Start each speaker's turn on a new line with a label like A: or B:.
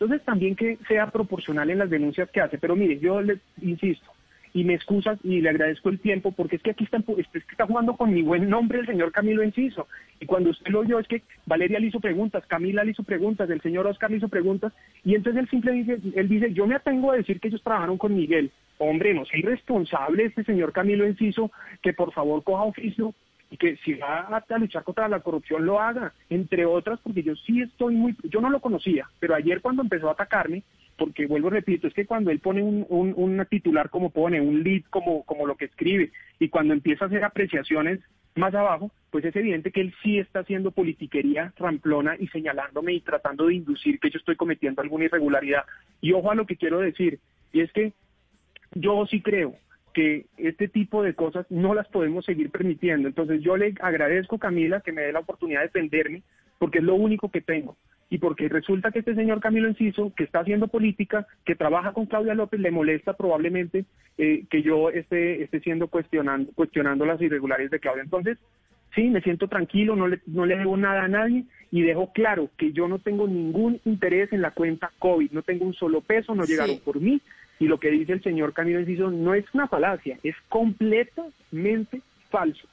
A: Entonces también que sea proporcional en las denuncias que hace. Pero mire, yo le insisto, y me excusas y le agradezco el tiempo porque es que aquí está, es que está jugando con mi buen nombre el señor Camilo Enciso. Y cuando usted lo oyó es que Valeria le hizo preguntas, Camila le hizo preguntas, el señor Oscar le hizo preguntas y entonces él simple dice, él dice, yo me atengo a decir que ellos trabajaron con Miguel. Hombre, no sea irresponsable este señor Camilo Enciso que por favor coja oficio y que si va a, luchar contra la corrupción lo haga, entre otras porque yo sí estoy muy, yo no lo conocía, pero ayer cuando empezó a atacarme, porque vuelvo repito, es que cuando él pone un, un, titular como pone, un lead como, como lo que escribe, y cuando empieza a hacer apreciaciones más abajo, pues es evidente que él sí está haciendo politiquería ramplona y señalándome y tratando de inducir que yo estoy cometiendo alguna irregularidad. Y ojo a lo que quiero decir, y es que yo sí creo que este tipo de cosas no las podemos seguir permitiendo. Entonces yo le agradezco, Camila, que me dé la oportunidad de defenderme, porque es lo único que tengo. Y porque resulta que este señor Camilo Enciso, que está haciendo política, que trabaja con Claudia López, le molesta probablemente eh, que yo esté, esté siendo cuestionando, cuestionando las irregularidades de Claudia. Entonces, sí, me siento tranquilo, no le, no le debo nada a nadie y dejo claro que yo no tengo ningún interés en la cuenta COVID, no tengo un solo peso, no llegaron por mí, y lo que dice el señor Camilo Enciso no es una falacia, es completamente falso.